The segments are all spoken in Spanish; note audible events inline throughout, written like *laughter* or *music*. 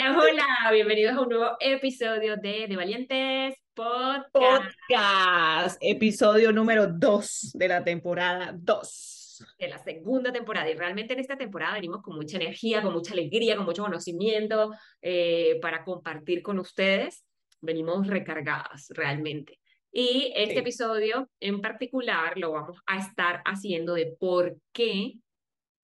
Hola, hola, bienvenidos a un nuevo episodio de De Valientes Podcast. Podcast, episodio número 2 de la temporada 2. De la segunda temporada. Y realmente en esta temporada venimos con mucha energía, con mucha alegría, con mucho conocimiento eh, para compartir con ustedes. Venimos recargadas realmente. Y este episodio en particular lo vamos a estar haciendo de por qué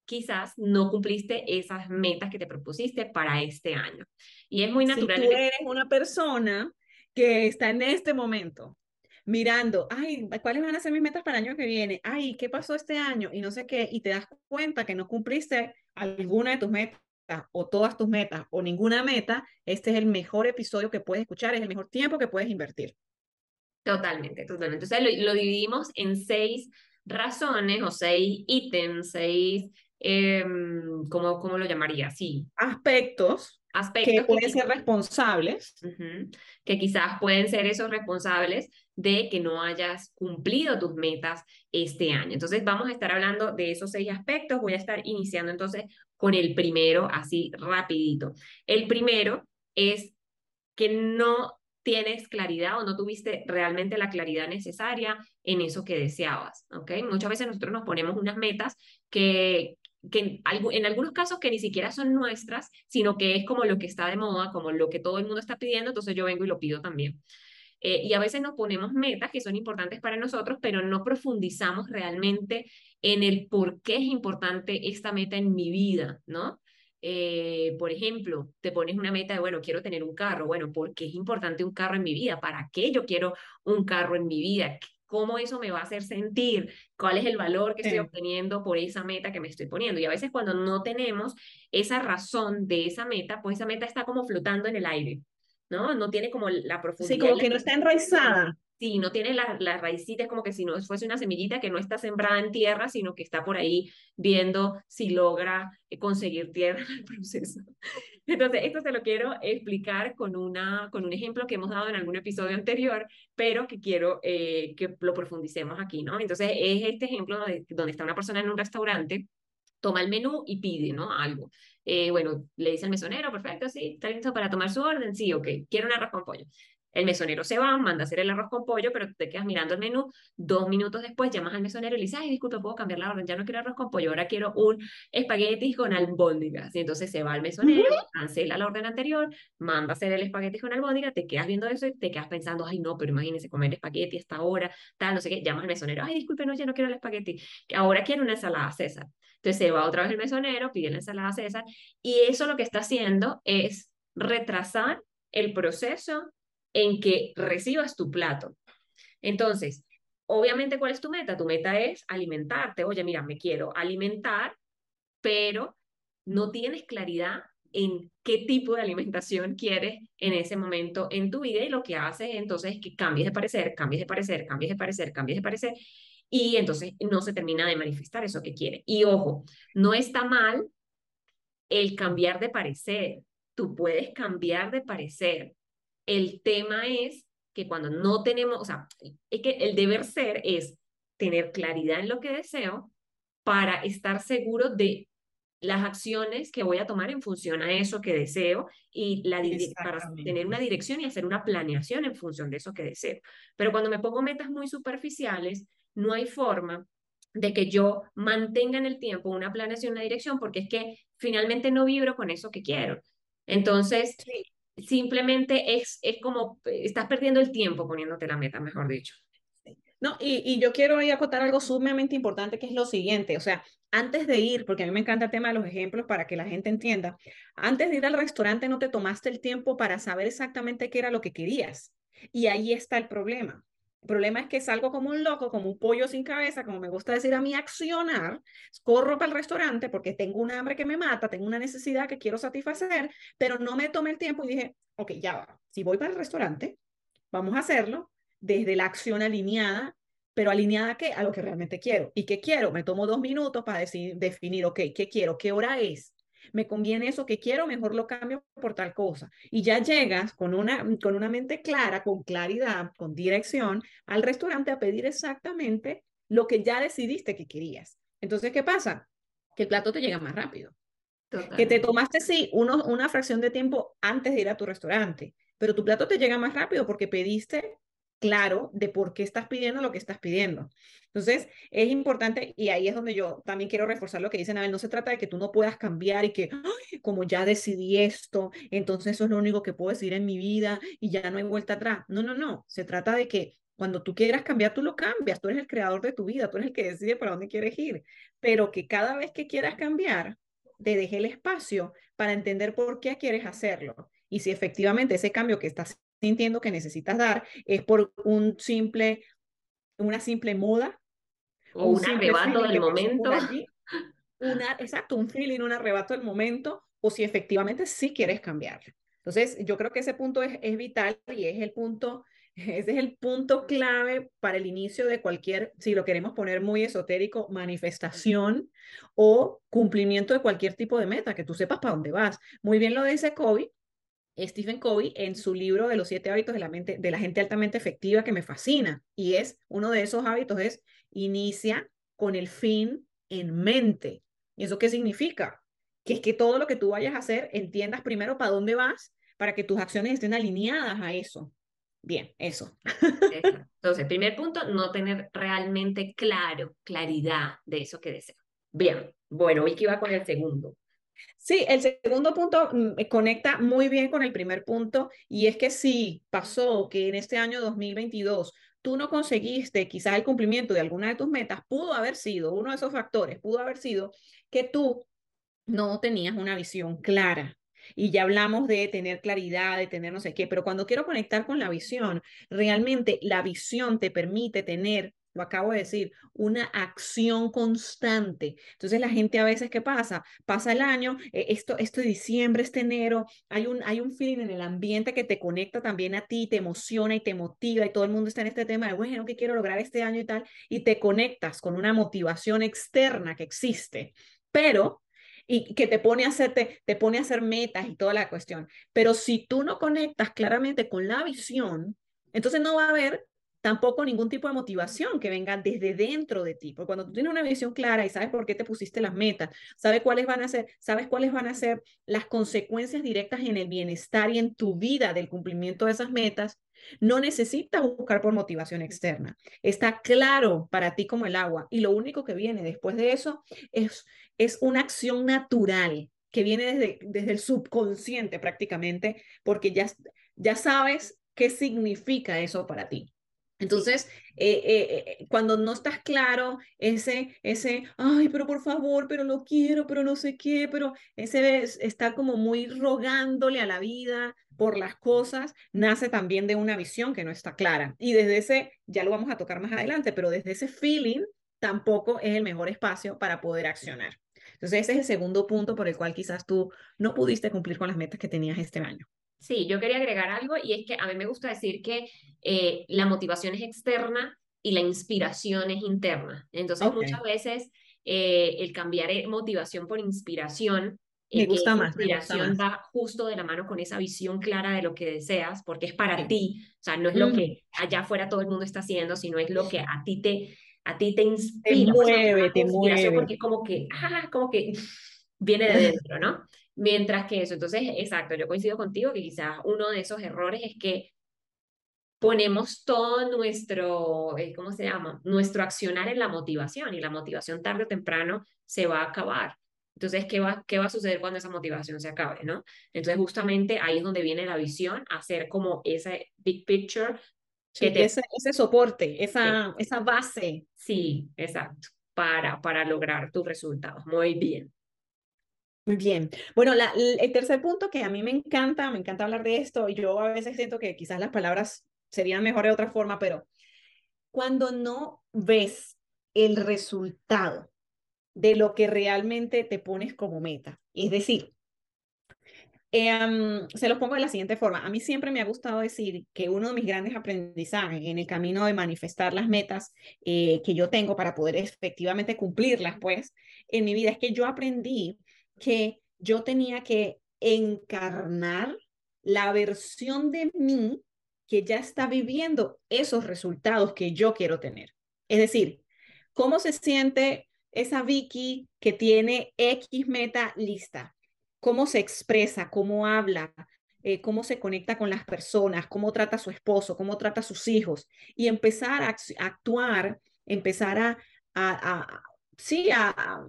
quizás no cumpliste esas metas que te propusiste para este año. Y es muy natural. Si tú eres una persona que está en este momento mirando, ay, ¿cuáles van a ser mis metas para el año que viene? Ay, ¿qué pasó este año? Y no sé qué, y te das cuenta que no cumpliste alguna de tus metas o todas tus metas o ninguna meta, este es el mejor episodio que puedes escuchar, es el mejor tiempo que puedes invertir. Totalmente, totalmente. Entonces lo, lo dividimos en seis razones o seis ítems, seis eh, ¿cómo, ¿cómo, lo llamaría? Sí. Aspectos, Aspectos que pueden ser responsables. que quizás pueden ser esos responsables de que no hayas cumplido tus metas este año. Entonces vamos a estar hablando de esos seis aspectos. Voy a estar iniciando entonces con el primero, así rapidito. El primero es que no tienes claridad o no tuviste realmente la claridad necesaria en eso que deseabas, ¿ok? Muchas veces nosotros nos ponemos unas metas que, que en, algunos casos que ni siquiera son nuestras, sino que es como lo que está de moda, como lo que todo el mundo está pidiendo, entonces yo vengo y lo pido también. Eh, y a veces nos ponemos metas que son importantes para nosotros, pero no profundizamos realmente en el por qué es importante esta meta en mi vida, ¿no? Eh, por ejemplo, te pones una meta de, bueno, quiero tener un carro. Bueno, ¿por qué es importante un carro en mi vida? ¿Para qué yo quiero un carro en mi vida? Cómo eso me va a hacer sentir, cuál es el valor que estoy obteniendo por esa meta que me estoy poniendo. Y a veces cuando no tenemos esa razón de esa meta, pues esa meta está como flotando en el aire, ¿no? No tiene como la profundidad. Sí, como que no está enraizada. Sí, no tiene la, la raicita, es como que si no fuese una semillita que no está sembrada en tierra, sino que está por ahí viendo si logra eh, conseguir tierra en el proceso. *laughs* Entonces, esto se lo quiero explicar con, una, con un ejemplo que hemos dado en algún episodio anterior, pero que quiero eh, que lo profundicemos aquí, ¿no? Entonces, es este ejemplo donde, está una persona en un restaurante toma el menú y pide, ¿no? Algo. Eh, bueno, le dice al mesonero, perfecto, sí, está listo para tomar su orden, sí, ok, quiero un arroz con pollo. El mesonero se va, manda a hacer el arroz con pollo, pero te quedas mirando el menú. Dos minutos después llamas al mesonero y le dices, ay, disculpa, puedo cambiar la orden, ya no quiero arroz con pollo, ahora quiero un espagueti con albóndigas. Y entonces se va al mesonero, cancela la orden anterior, manda a hacer el espagueti con albóndigas, te quedas viendo eso y te quedas pensando, ay, no, pero imagínese comer espagueti a esta hora, tal, no sé qué. Llamas al mesonero, ay, disculpe, no, ya no quiero el espagueti, ahora quiero una ensalada César. Entonces se va otra vez el mesonero, pide la ensalada César, y eso lo que está haciendo es retrasar el proceso en que recibas tu plato. Entonces, obviamente, ¿cuál es tu meta? Tu meta es alimentarte. Oye, mira, me quiero alimentar, pero no tienes claridad en qué tipo de alimentación quieres en ese momento en tu vida y lo que haces entonces es que cambies de parecer, cambies de parecer, cambies de parecer, cambies de parecer y entonces no se termina de manifestar eso que quiere. Y ojo, no está mal el cambiar de parecer. Tú puedes cambiar de parecer, el tema es que cuando no tenemos, o sea, es que el deber ser es tener claridad en lo que deseo para estar seguro de las acciones que voy a tomar en función a eso que deseo y la para tener una dirección y hacer una planeación en función de eso que deseo. Pero cuando me pongo metas muy superficiales, no hay forma de que yo mantenga en el tiempo una planeación, una dirección, porque es que finalmente no vibro con eso que quiero. Entonces, simplemente es, es como, estás perdiendo el tiempo poniéndote la meta, mejor dicho. No, y, y, yo quiero acotar algo sumamente importante que es lo siguiente, o sea, antes de ir, porque a mí me encanta el tema de los ejemplos para que la gente entienda, antes de ir al restaurante no te tomaste el tiempo para saber exactamente qué era lo que querías. Y ahí está el problema. El problema es que salgo como un loco, como un pollo sin cabeza, como me gusta decir a mí, accionar, corro para el restaurante porque tengo un hambre que me mata, tengo una necesidad que quiero satisfacer, pero no me tomé el tiempo y dije, ok, ya va, si voy para el restaurante, vamos a hacerlo desde la acción alineada, pero alineada a qué? A lo que realmente quiero. ¿Y qué quiero? Me tomo dos minutos para decir, definir, ok, ¿qué quiero? ¿Qué hora es? Me conviene eso que quiero, mejor lo cambio por tal cosa. Y ya llegas con una, con una mente clara, con claridad, con dirección al restaurante a pedir exactamente lo que ya decidiste que querías. Entonces, ¿qué pasa? Que el plato te llega más rápido. Que te tomaste, sí, uno, una fracción de tiempo antes de ir a tu restaurante, pero tu plato te llega más rápido porque pediste claro de por qué estás pidiendo lo que estás pidiendo. Entonces, es importante y ahí es donde yo también quiero reforzar lo que dicen, Abel, no se trata de que tú no puedas cambiar y que, como ya decidí esto, entonces eso es lo único que puedo decir en mi vida y ya no hay vuelta atrás. No, no, no, se trata de que cuando tú quieras cambiar, tú lo cambias, tú eres el creador de tu vida, tú eres el que decide para dónde quieres ir, pero que cada vez que quieras cambiar, te deje el espacio para entender por qué quieres hacerlo. Y si efectivamente ese cambio que estás sintiendo que necesitas dar es por un simple, una simple moda. O un, arrebato del momento. una, exacto, un feeling, un arrebato del momento, o si efectivamente sí quieres cambiar. Entonces, yo creo que ese punto es, es vital y es el punto, *laughs* ese es el punto clave para el inicio de cualquier, si lo queremos poner muy esotérico, manifestación o cumplimiento de cualquier tipo de meta, que tú sepas para dónde vas. Muy bien lo dice Kobe, Stephen Covey en su libro de los siete hábitos de la, mente, de la gente altamente efectiva que me fascina. Y es uno de esos hábitos es inicia con el fin en mente. ¿Y eso qué significa? Que es que todo lo que tú vayas a hacer entiendas primero para dónde vas para que tus acciones estén alineadas a eso. Bien, eso. Entonces, primer punto, no tener realmente claro, claridad de eso que deseo. Bien, bueno, que iba con el segundo. Sí, el segundo punto mm, conecta muy bien con el primer punto y es que si pasó que en este año 2022 tú no conseguiste quizás el cumplimiento de alguna de tus metas, pudo haber sido, uno de esos factores, pudo haber sido que tú no tenías una visión clara. Y ya hablamos de tener claridad, de tener no sé qué, pero cuando quiero conectar con la visión, realmente la visión te permite tener lo acabo de decir, una acción constante. Entonces la gente a veces, ¿qué pasa? Pasa el año, eh, esto, de diciembre, este enero, hay un, hay un feeling en el ambiente que te conecta también a ti, te emociona y te motiva y todo el mundo está en este tema de, bueno, ¿qué quiero lograr este año y tal? Y te conectas con una motivación externa que existe, pero y que te pone a hacerte, te pone a hacer metas y toda la cuestión. Pero si tú no conectas claramente con la visión, entonces no va a haber tampoco ningún tipo de motivación que venga desde dentro de ti, porque cuando tú tienes una visión clara y sabes por qué te pusiste las metas, sabes cuáles van a ser, sabes cuáles van a ser las consecuencias directas en el bienestar y en tu vida del cumplimiento de esas metas, no necesitas buscar por motivación externa. Está claro para ti como el agua y lo único que viene después de eso es, es una acción natural que viene desde, desde el subconsciente prácticamente, porque ya, ya sabes qué significa eso para ti. Entonces, eh, eh, eh, cuando no estás claro, ese, ese, ay, pero por favor, pero lo quiero, pero no sé qué, pero ese está como muy rogándole a la vida por las cosas, nace también de una visión que no está clara. Y desde ese, ya lo vamos a tocar más adelante, pero desde ese feeling tampoco es el mejor espacio para poder accionar. Entonces, ese es el segundo punto por el cual quizás tú no pudiste cumplir con las metas que tenías este año. Sí, yo quería agregar algo y es que a mí me gusta decir que eh, la motivación es externa y la inspiración es interna. Entonces, muchas veces eh, el cambiar eh, motivación por inspiración, me gusta más, inspiración va justo de la mano con esa visión clara de lo que deseas, porque es para ti, o sea, no es lo que allá afuera todo el mundo está haciendo, sino es lo que a ti te, a ti te inspira. Te mueve, te mueve. Porque como que, ah, como que viene de dentro, ¿no? Mientras que eso, entonces, exacto, yo coincido contigo que quizás uno de esos errores es que ponemos todo nuestro, eh, ¿cómo se llama? Nuestro accionar en la motivación y la motivación tarde o temprano se va a acabar. Entonces, ¿qué va, ¿qué va a suceder cuando esa motivación se acabe, no? Entonces, justamente ahí es donde viene la visión, hacer como ese big picture. Que ese, ese, soporte, esa, esa base. Sí, exacto, para, para lograr tus resultados. Muy bien. Muy bien. Bueno, el tercer punto que a mí me encanta, me encanta hablar de esto, y yo a veces siento que quizás las palabras serían mejor de otra forma, pero cuando no ves el resultado de lo que realmente te pones como meta. Es decir, Em, se los pongo de la siguiente forma. A mí siempre me ha gustado decir que uno de mis grandes aprendizajes en el camino de manifestar las metas eh, que yo tengo para poder efectivamente cumplirlas, pues, en mi vida es que yo aprendí que yo tenía que encarnar la versión de mí que ya está viviendo esos resultados que yo quiero tener. Es decir, ¿cómo se siente esa Vicky que tiene X meta lista? cómo se expresa, cómo habla, eh, cómo se conecta con las personas, cómo trata a su esposo, cómo trata a sus hijos, y empezar a, actuar, empezar a, a, sí, a,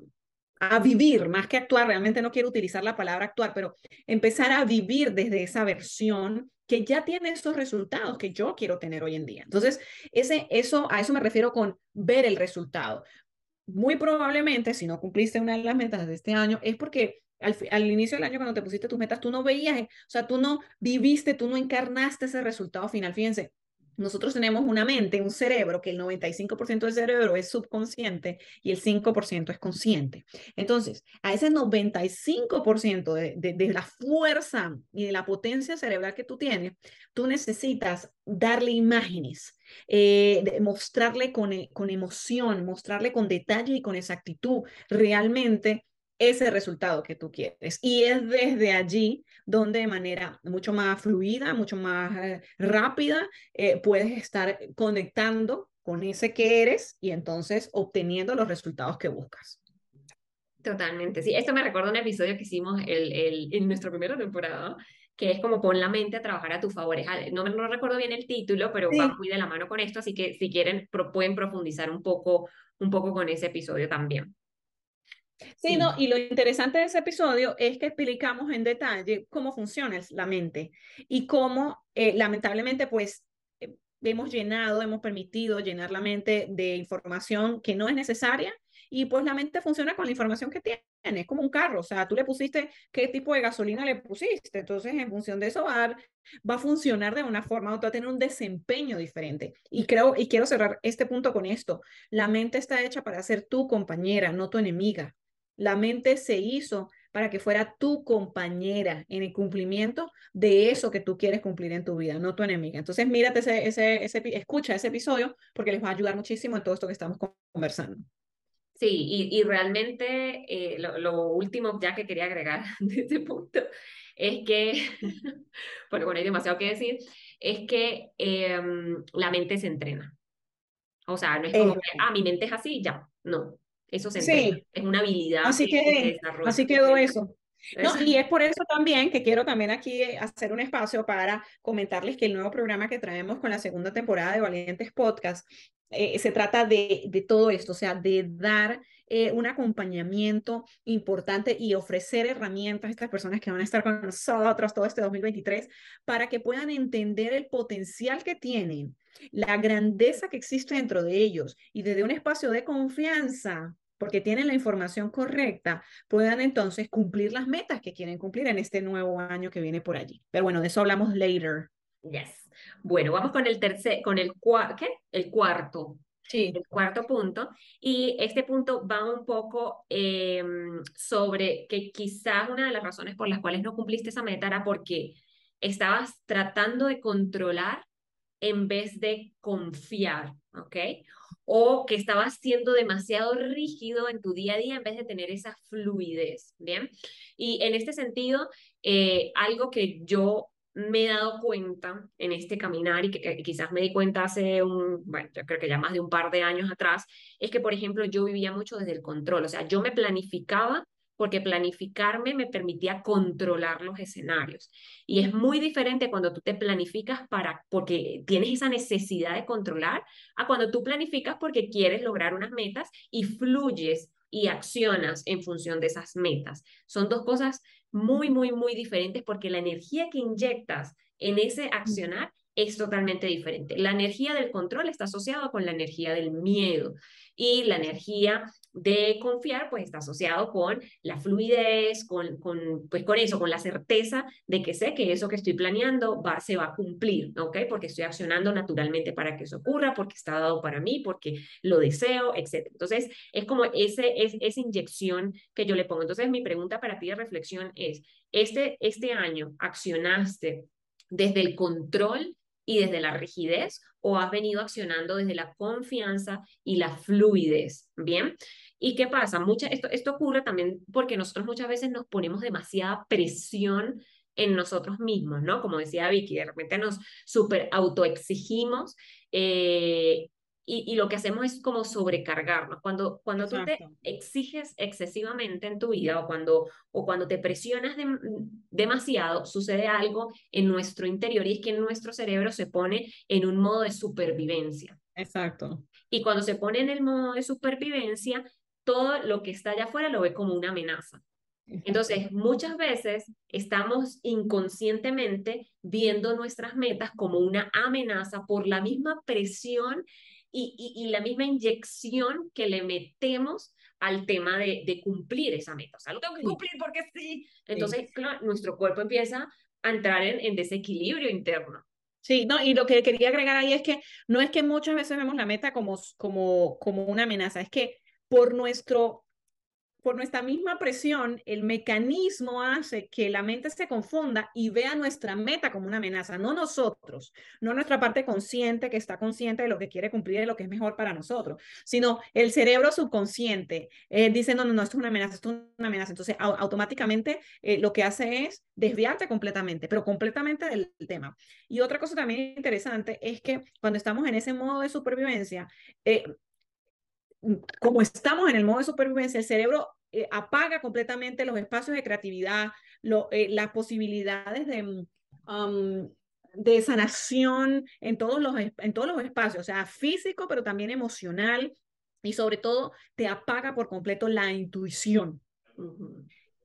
a vivir, más que actuar, realmente no quiero utilizar la palabra actuar, pero empezar a vivir desde esa versión que ya tiene esos resultados que yo quiero tener hoy en día. Entonces, ese, eso, a eso me refiero con ver el resultado. Muy probablemente, si no cumpliste una de las metas de este año, es porque al, inicio del año cuando te pusiste tus metas, tú no veías, o sea, tú no viviste, tú no encarnaste ese resultado final. Fíjense, nosotros tenemos una mente, un cerebro, que el 95% del cerebro es subconsciente y el 5% es consciente. Entonces, a ese 95% de, de, la fuerza y de la potencia cerebral que tú tienes, tú necesitas darle imágenes, eh, mostrarle con, con emoción, mostrarle con detalle y con exactitud realmente ese resultado que tú quieres. Y es desde allí donde de manera mucho más fluida, mucho más eh, rápida, eh, puedes estar conectando con ese que eres y entonces obteniendo los resultados que buscas. Totalmente, sí. Esto me recuerda un episodio que hicimos el, el, en nuestra primera temporada, que es como pon la mente a trabajar a tu favor. No, no recuerdo bien el título, pero va muy de la mano con esto, así que si quieren pueden profundizar un poco, un poco con ese episodio también. Sí, no, y lo interesante de ese episodio es que explicamos en detalle cómo funciona la mente y cómo, eh, lamentablemente, pues eh, hemos llenado, hemos permitido llenar la mente de información que no es necesaria y pues la mente funciona con la información que tiene, es como un carro, o sea, tú le pusiste qué tipo de gasolina le pusiste, entonces en función de eso va a, va a funcionar de una forma u otra, va a tener un desempeño diferente. Y creo, y quiero cerrar este punto con esto, la mente está hecha para ser tu compañera, no tu enemiga. La mente se hizo para que fuera tu compañera en el cumplimiento de eso que tú quieres cumplir en tu vida, no tu enemiga. Entonces, mírate ese, ese, ese escucha ese episodio porque les va a ayudar muchísimo en todo esto que estamos conversando. Sí, y, y realmente eh, lo, último ya que quería agregar *laughs* de este punto es que, *laughs* bueno, bueno, hay demasiado que decir, es que em, la mente se entrena. O sea, no es como que, ah, mi mente es así, ya, no. Eso se sí. es una habilidad así que, Así quedó eso. No, y es por eso también que quiero también aquí hacer un espacio para comentarles que el nuevo programa que traemos con la segunda temporada de Valientes Podcast eh, se trata de, de, todo esto, o sea, de dar eh, un acompañamiento importante y ofrecer herramientas a estas personas que van a estar con nosotros todo este 2023 para que puedan entender el potencial que tienen, la grandeza que existe dentro de ellos y desde un espacio de confianza porque tienen la información correcta, puedan entonces cumplir las metas que quieren cumplir en este nuevo año que viene por allí. Pero bueno, de eso hablamos later. Yes. Bueno, vamos con el tercer, con el, ¿qué? el cuarto. Sí. El cuarto punto. Y este punto va un poco em, sobre que quizás una de las razones por las cuales no cumpliste esa meta era porque estabas tratando de controlar en vez de confiar, ¿ok? o que estabas siendo demasiado rígido en tu día a día en vez de tener esa fluidez, ¿bien? Y en este sentido, eh, algo que yo me he dado cuenta en este caminar y que, quizás me di cuenta hace un, bueno, yo creo que ya más de un par de años atrás, es que, por ejemplo, yo vivía mucho desde el control, o sea, yo me planificaba porque planificarme me permitía controlar los escenarios. Y es muy diferente cuando tú te planificas para, porque tienes esa necesidad de controlar, a cuando tú planificas porque quieres lograr unas metas y fluyes y accionas en función de esas metas. Son dos cosas muy, muy, muy diferentes porque la energía que inyectas en ese accionar es totalmente diferente. La energía del control está asociada con la energía del miedo y la energía de confiar pues está asociado con la fluidez, con, con, pues, con eso, con la certeza de que sé que eso que estoy planeando va, se va a cumplir, ¿ok? Porque estoy accionando naturalmente para que eso ocurra, porque está dado para mí, porque lo deseo, etc. Entonces, es como ese, es, esa inyección que yo le pongo. Entonces, mi pregunta para ti de reflexión es, este, este año accionaste desde el control y desde la rigidez o has venido accionando desde la confianza y la fluidez, ¿bien? ¿Y qué pasa? Mucha, esto, esto ocurre también porque nosotros muchas veces nos ponemos demasiada presión en nosotros mismos, ¿no? Como decía Vicky, de repente nos super autoexigimos eh, y, lo que hacemos es como sobrecargarnos. Cuando, cuando tú te exiges excesivamente en tu vida o cuando, o cuando te presionas demasiado, sucede algo en nuestro interior y es que nuestro cerebro se pone en un modo de supervivencia. Exacto. Y cuando se pone en el modo de supervivencia, todo lo que está allá afuera lo ve como una amenaza. Entonces, muchas veces estamos inconscientemente viendo nuestras metas como una amenaza por la misma presión y, la misma inyección que le metemos al tema de, de, cumplir esa meta. O sea, lo tengo que cumplir porque sí. Entonces, claro, nuestro cuerpo empieza a entrar en, en desequilibrio interno. Sí, no, y lo que quería agregar ahí es que no es que muchas veces vemos la meta como, como, como una amenaza, es que por nuestro por nuestra misma presión, el mecanismo hace que la mente se confunda y vea nuestra meta como una amenaza, no nosotros, no nuestra parte consciente que está consciente de lo que quiere cumplir y lo que es mejor para nosotros, sino el cerebro subconsciente eh, dice, no, no, no, esto es una amenaza, esto es una amenaza. Entonces, automáticamente eh, lo que hace es desviarte completamente, pero completamente del tema. Y otra cosa también interesante es que cuando estamos en ese modo de supervivencia, eh, como estamos en el modo de supervivencia, el cerebro eh, apaga completamente los espacios de creatividad, eh, las posibilidades de, um, de sanación en todos, los, en todos los espacios, o sea, físico, pero también emocional, y sobre todo te apaga por completo la intuición.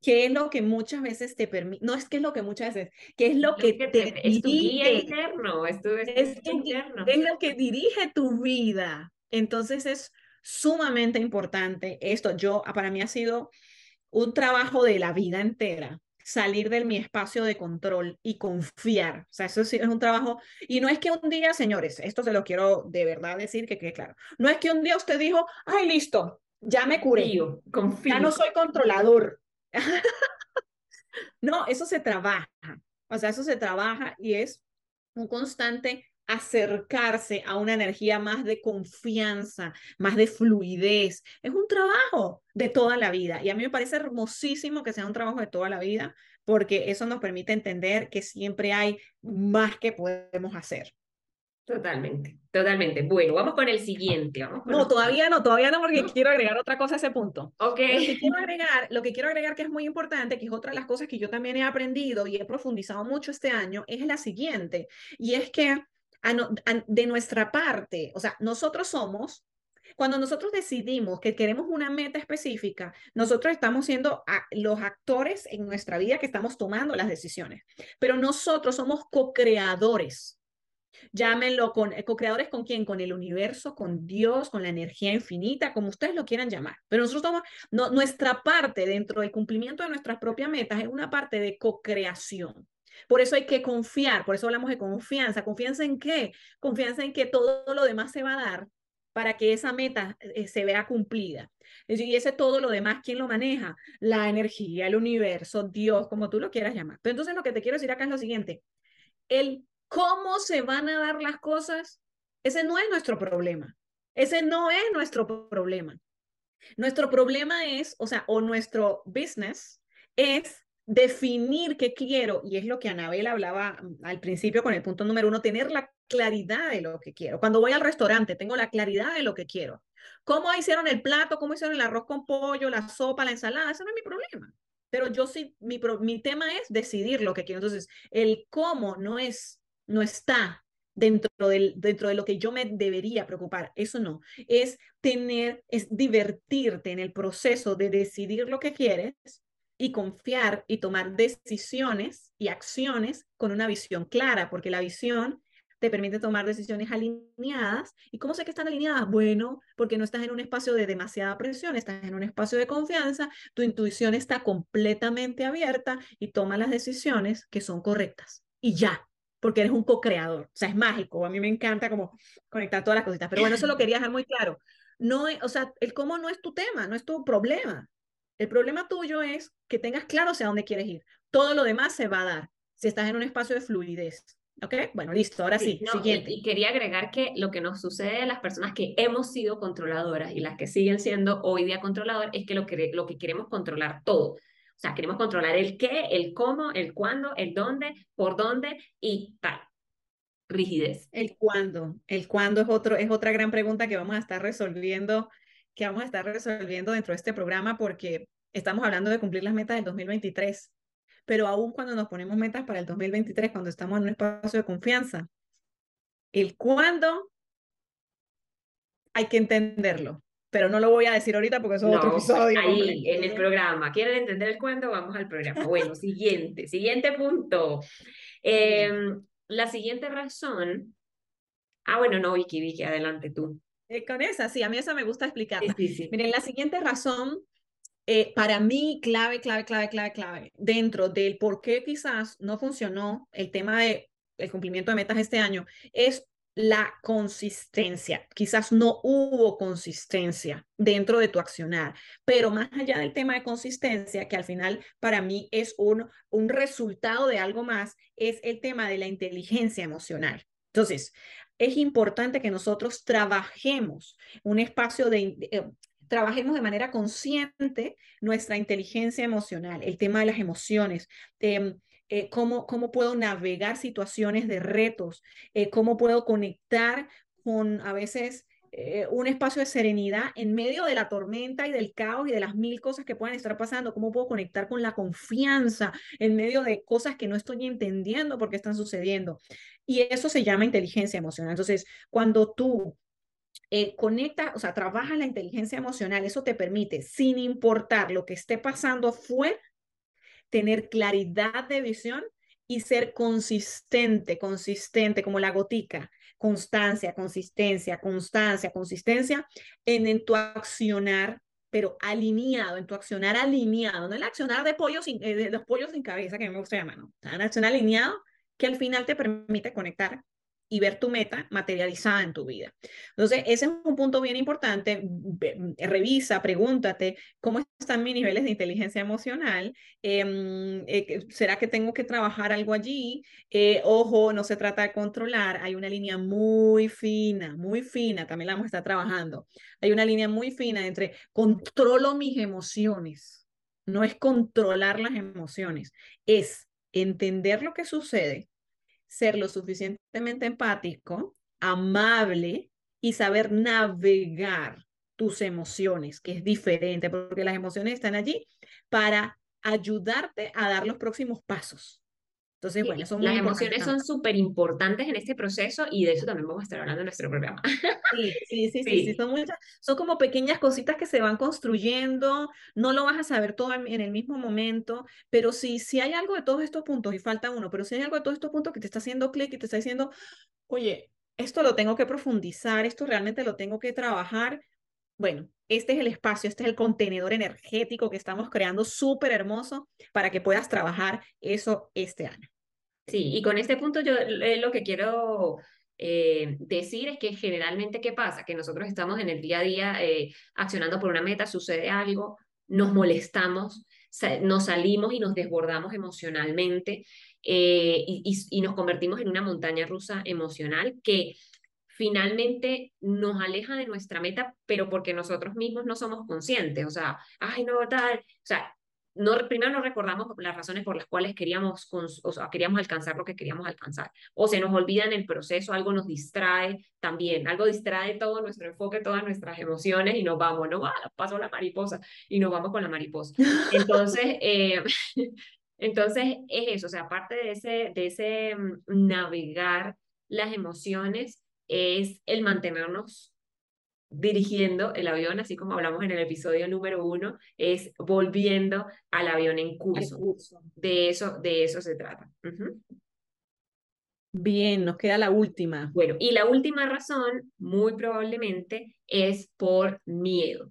que es lo que muchas veces te permite, no es que es lo que muchas veces, que es lo que, te, es tu guía interno, es, tu, es, interno. es lo que dirige tu vida. Entonces es sumamente importante esto. Yo, ah, para mí ha sido un trabajo de la vida entera, salir de mi espacio de control y confiar. O sea, eso sí es un trabajo. Y no es que un día, señores, esto se lo quiero de verdad decir que quede claro. No es que un día usted dijo, ay, listo, ya me curé. Confío, Ya no soy controlador. *laughs* no, eso se trabaja. O sea, eso se trabaja y es un constante acercarse a una energía más de confianza, más de fluidez. Es un trabajo de toda la vida y a mí me parece hermosísimo que sea un trabajo de toda la vida porque eso nos permite entender que siempre hay más que podemos hacer. Totalmente, totalmente. Bueno, vamos con el siguiente. no, todavía no, todavía no, porque quiero agregar otra cosa a ese punto. Ok. Lo que, quiero agregar, lo que quiero agregar que es muy importante, que es otra de las cosas que yo también he aprendido y he profundizado mucho este año, es la siguiente, y es que de nuestra parte, o sea, nosotros somos, cuando nosotros decidimos que queremos una meta específica, nosotros estamos siendo los actores en nuestra vida que estamos tomando las decisiones, pero nosotros somos co-creadores. Llámenlo con eh, co-creadores con quién, con el universo, con Dios, con la energía infinita, como ustedes lo quieran llamar. Pero nosotros somos, no, nuestra parte dentro del cumplimiento de nuestras propias metas es una parte de co-creación. Por eso hay que confiar, por eso hablamos de confianza. ¿Confianza en qué? Confianza en que todo lo demás se va a dar para que esa meta eh, se vea cumplida. Y ese todo lo demás, ¿quién lo maneja? La energía, el universo, Dios, como tú lo quieras llamar. Pero entonces lo que te quiero decir acá es lo siguiente. El cómo se van a dar las cosas, ese no es nuestro problema. Ese no es nuestro problema. Nuestro problema es, o sea, o nuestro business es definir qué quiero, y es lo que Anabel hablaba mm, al principio con el punto número uno, tener la claridad de lo que quiero. Cuando voy al restaurante, tengo la claridad de lo que quiero. ¿Cómo hicieron el plato? ¿Cómo hicieron el arroz con pollo, la sopa, la ensalada? Ese no es mi problema. Pero yo sí, mi, mi tema es decidir lo que quiero. Entonces, el cómo no es, no está dentro, del, dentro de lo que yo me debería preocupar. Eso no. Es tener, es divertirte en el proceso de decidir lo que quieres y confiar y tomar decisiones y acciones con una visión clara, porque la visión te permite tomar decisiones alineadas. ¿Y cómo sé que están alineadas? Bueno, porque no estás en un espacio de demasiada presión, estás en un espacio de confianza, tu intuición está completamente abierta y toma las decisiones que son correctas. Y ya, porque eres un co-creador. O sea, es mágico. A mí me encanta como conectar todas las cositas. Pero bueno, eso lo quería dejar muy claro. No, o sea, el cómo no es tu tema, no es tu problema. El problema tuyo es que tengas claro hacia dónde quieres ir. Todo lo demás se va a dar si estás en un espacio de fluidez. ¿Ok? Bueno, listo, ahora sí, siguiente. Y, quería agregar que lo que nos sucede a las personas que hemos sido controladoras y las que siguen siendo hoy día controladoras es que lo que, lo que queremos controlar todo. O sea, queremos controlar el qué, el cómo, el cuándo, el dónde, por dónde y tal. Rigidez. El cuándo. El cuándo es, otro, es otra gran pregunta que vamos a estar resolviendo, que vamos a estar resolviendo dentro de este programa porque estamos hablando de cumplir las metas del 2023 pero aún cuando nos ponemos metas para el 2023, cuando estamos en un espacio de confianza, el cuándo hay que entenderlo, pero no lo voy a decir ahorita porque es otro episodio. Ahí, en el programa. ¿Quieren entender el cuándo? Vamos al programa. Bueno, siguiente, siguiente punto. *laughs* Em, la siguiente razón. Ah, bueno, no, Vicky, Vicky, adelante tú. Eh, con esa, sí, a mí esa me gusta explicarla. Miren, la siguiente razón eh, para mí, clave, clave, clave, clave, clave, dentro del por qué quizás no funcionó el tema del el cumplimiento de metas este año, es la consistencia. Quizás no hubo consistencia dentro de tu accionar, pero más allá del tema de consistencia, que al final para mí es un, un resultado de algo más, es el tema de la inteligencia emocional. Entonces, es importante que nosotros trabajemos un espacio de, eh, trabajemos de manera consciente nuestra inteligencia emocional, el tema de las emociones, eh, cómo, cómo puedo navegar situaciones de retos, eh, cómo puedo conectar con a veces eh, un espacio de serenidad en medio de la tormenta y del caos y de las mil cosas que puedan estar pasando, cómo puedo conectar con la confianza en medio de cosas que no estoy entendiendo porque están sucediendo. Y eso se llama inteligencia emocional. Entonces, cuando tú eh, conecta, o sea, trabaja la inteligencia emocional, eso te permite, sin importar lo que esté pasando fuera, tener claridad de visión y ser consistente, consistente, como la gotica, constancia, consistencia, constancia, consistencia en, tu accionar, pero alineado, en tu accionar alineado, no el accionar de, pollo sin, eh, de los pollos sin cabeza, que me gusta llamar, no, un accionar alineado que al final te permite conectar y ver tu meta materializada en tu vida. Entonces, ese es un punto bien importante. Revisa, pregúntate cómo están mis niveles de inteligencia emocional. Em, eh, ¿Será que tengo que trabajar algo allí? Eh, ojo, no se trata de controlar. Hay una línea muy fina, muy fina. También la vamos a estar trabajando. Hay una línea muy fina entre controlo mis emociones. No es controlar las emociones, es entender lo que sucede ser lo suficientemente empático, amable y saber navegar tus emociones, que es diferente, porque las emociones están allí para ayudarte a dar los próximos pasos. Entonces, bueno, son las emociones son súper importantes en este proceso y de eso también vamos a estar hablando en nuestro programa. Sí, sí, sí, sí, sí, son muchas, son como pequeñas cositas que se van construyendo, no lo vas a saber todo en, el mismo momento, pero sí, si hay algo de todos estos puntos, y falta uno, pero si hay algo de todos estos puntos que te está haciendo clic y te está diciendo, oye, esto lo tengo que profundizar, esto realmente lo tengo que trabajar, bueno, este es el espacio, este es el contenedor energético que estamos creando súper hermoso para que puedas trabajar eso este año. Sí, y con este punto yo eh, lo que quiero eh, decir es que generalmente, ¿qué pasa? Que nosotros estamos en el día a día eh, accionando por una meta, sucede algo, nos molestamos, nos salimos y nos desbordamos emocionalmente y, y nos convertimos en una montaña rusa emocional que finalmente nos aleja de nuestra meta, pero porque nosotros mismos no somos conscientes, o sea, ay, no, tal, o sea, no, primero no recordamos las razones por las cuales queríamos, o sea, queríamos alcanzar lo que queríamos alcanzar, o se nos olvida en el proceso, algo nos distrae también, algo distrae todo nuestro enfoque, todas nuestras emociones y nos vamos, no, va, ah, paso la mariposa y nos vamos con la mariposa. *laughs* Entonces, eh, *laughs* entonces es eso, o sea, aparte de ese, de ese mm, navegar las emociones, es el mantenernos dirigiendo el avión, así como hablamos en el episodio número uno, es volviendo al avión en curso. De eso, de eso se trata. Bien, nos queda la última. Bueno, y la última razón, muy probablemente, es por miedo.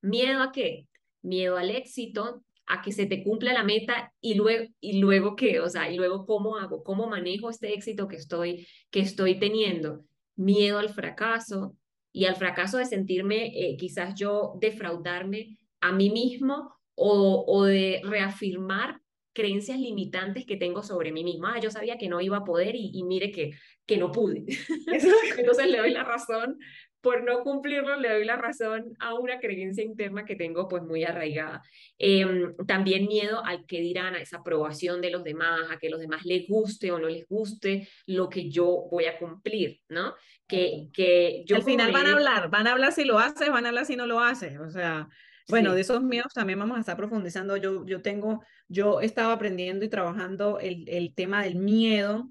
¿Miedo a qué? Miedo al éxito, a que se te cumpla la meta y luego, y luego qué, o sea, y luego cómo hago, cómo manejo este éxito que estoy, que estoy teniendo. Miedo al fracaso y al fracaso de sentirme eh, quizás yo defraudarme a mí mismo o, o de reafirmar creencias limitantes que tengo sobre mí misma. Ah, yo sabía que no iba a poder y, y mire que, que no pude. *laughs* Entonces le doy la razón por no cumplirlo, le doy la razón a una creencia interna que tengo pues muy arraigada. Em, también miedo al que dirán, a esa aprobación de los demás, a que los demás les guste o no les guste lo que yo voy a cumplir, ¿no? Que, que yo Al final van a hablar, van a hablar si lo haces, van a hablar si no lo haces, o sea... Bueno, de esos miedos también vamos a estar profundizando. Yo, yo tengo, yo estaba aprendiendo y trabajando el, el tema del miedo,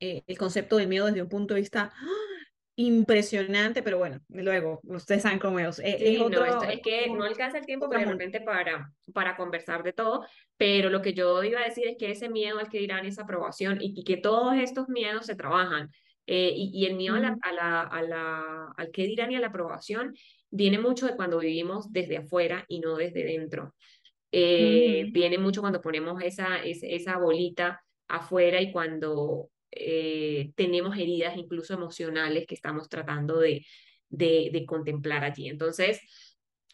eh, el concepto del miedo desde un punto de vista impresionante, pero bueno, luego, ustedes saben cómo es. Eh, es, otro, es que no alcanza el tiempo realmente para, para conversar de todo, pero lo que yo iba a decir es que ese miedo al que dirán esa aprobación y, que todos estos miedos se trabajan. Eh, y, y, el miedo a, la, a, la, a la, al que dirán y a la aprobación viene mucho de cuando vivimos desde afuera y no desde dentro. Eh, viene mucho cuando ponemos esa, esa, bolita afuera y cuando eh, tenemos heridas incluso emocionales que estamos tratando de, de, contemplar allí. Entonces,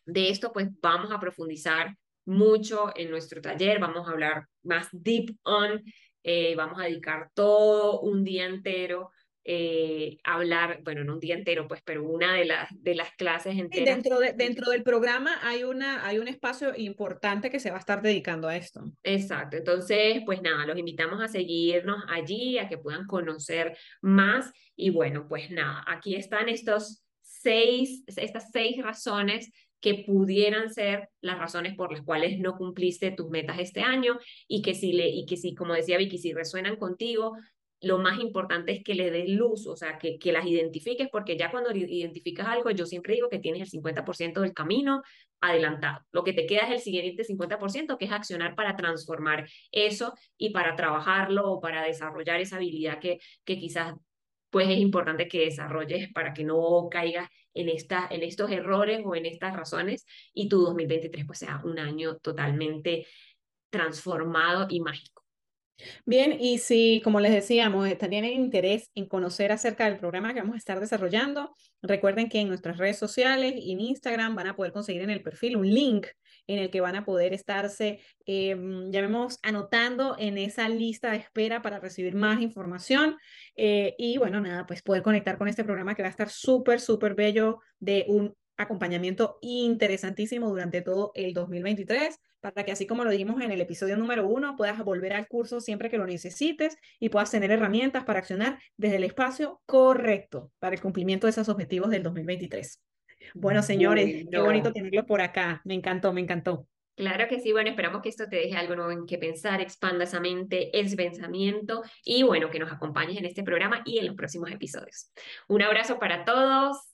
de esto pues vamos a profundizar mucho en nuestro taller, vamos a hablar más deep on, eh, vamos a dedicar todo un día entero eh, hablar, bueno, no un día entero, pues, pero una de las, de las clases enteras. dentro, de, dentro del programa hay, una, hay un espacio importante que se va a estar dedicando a esto. Exacto, entonces, pues nada, los invitamos a seguirnos allí, a que puedan conocer más y bueno, pues nada, aquí están estos seis, estas seis razones que pudieran ser las razones por las cuales no cumpliste tus metas este año y que si le y que si como decía Vicky si resuenan contigo lo más importante es que le des luz, o sea, que, que las identifiques, porque ya cuando identificas algo, yo siempre digo que tienes el 50% del camino adelantado. Lo que te queda es el siguiente 50%, que es accionar para transformar eso y para trabajarlo o para desarrollar esa habilidad que, que quizás pues es importante que desarrolles para que no caigas en, esta, en estos errores o en estas razones y tu 2023 pues sea un año totalmente transformado y mágico. Bien, y si, como les decíamos, tienen interés en conocer acerca del programa que vamos a estar desarrollando, recuerden que en nuestras redes sociales y en Instagram van a poder conseguir en el perfil un link en el que van a poder estarse, eh, llamemos, anotando en esa lista de espera para recibir más información. Eh, y bueno, nada, pues poder conectar con este programa que va a estar súper, súper bello de un acompañamiento interesantísimo durante todo el 2023 para que así como lo dijimos en el episodio número uno, puedas volver al curso siempre que lo necesites y puedas tener herramientas para accionar desde el espacio correcto para el cumplimiento de esos objetivos del 2023. Bueno, señores, qué bonito tenerlo por acá. Me encantó, me encantó. Claro que sí, bueno, esperamos que esto te deje algo nuevo en que pensar, expanda esa mente, ese pensamiento y bueno, que nos acompañes en este programa y en los próximos episodios. Un abrazo para todos.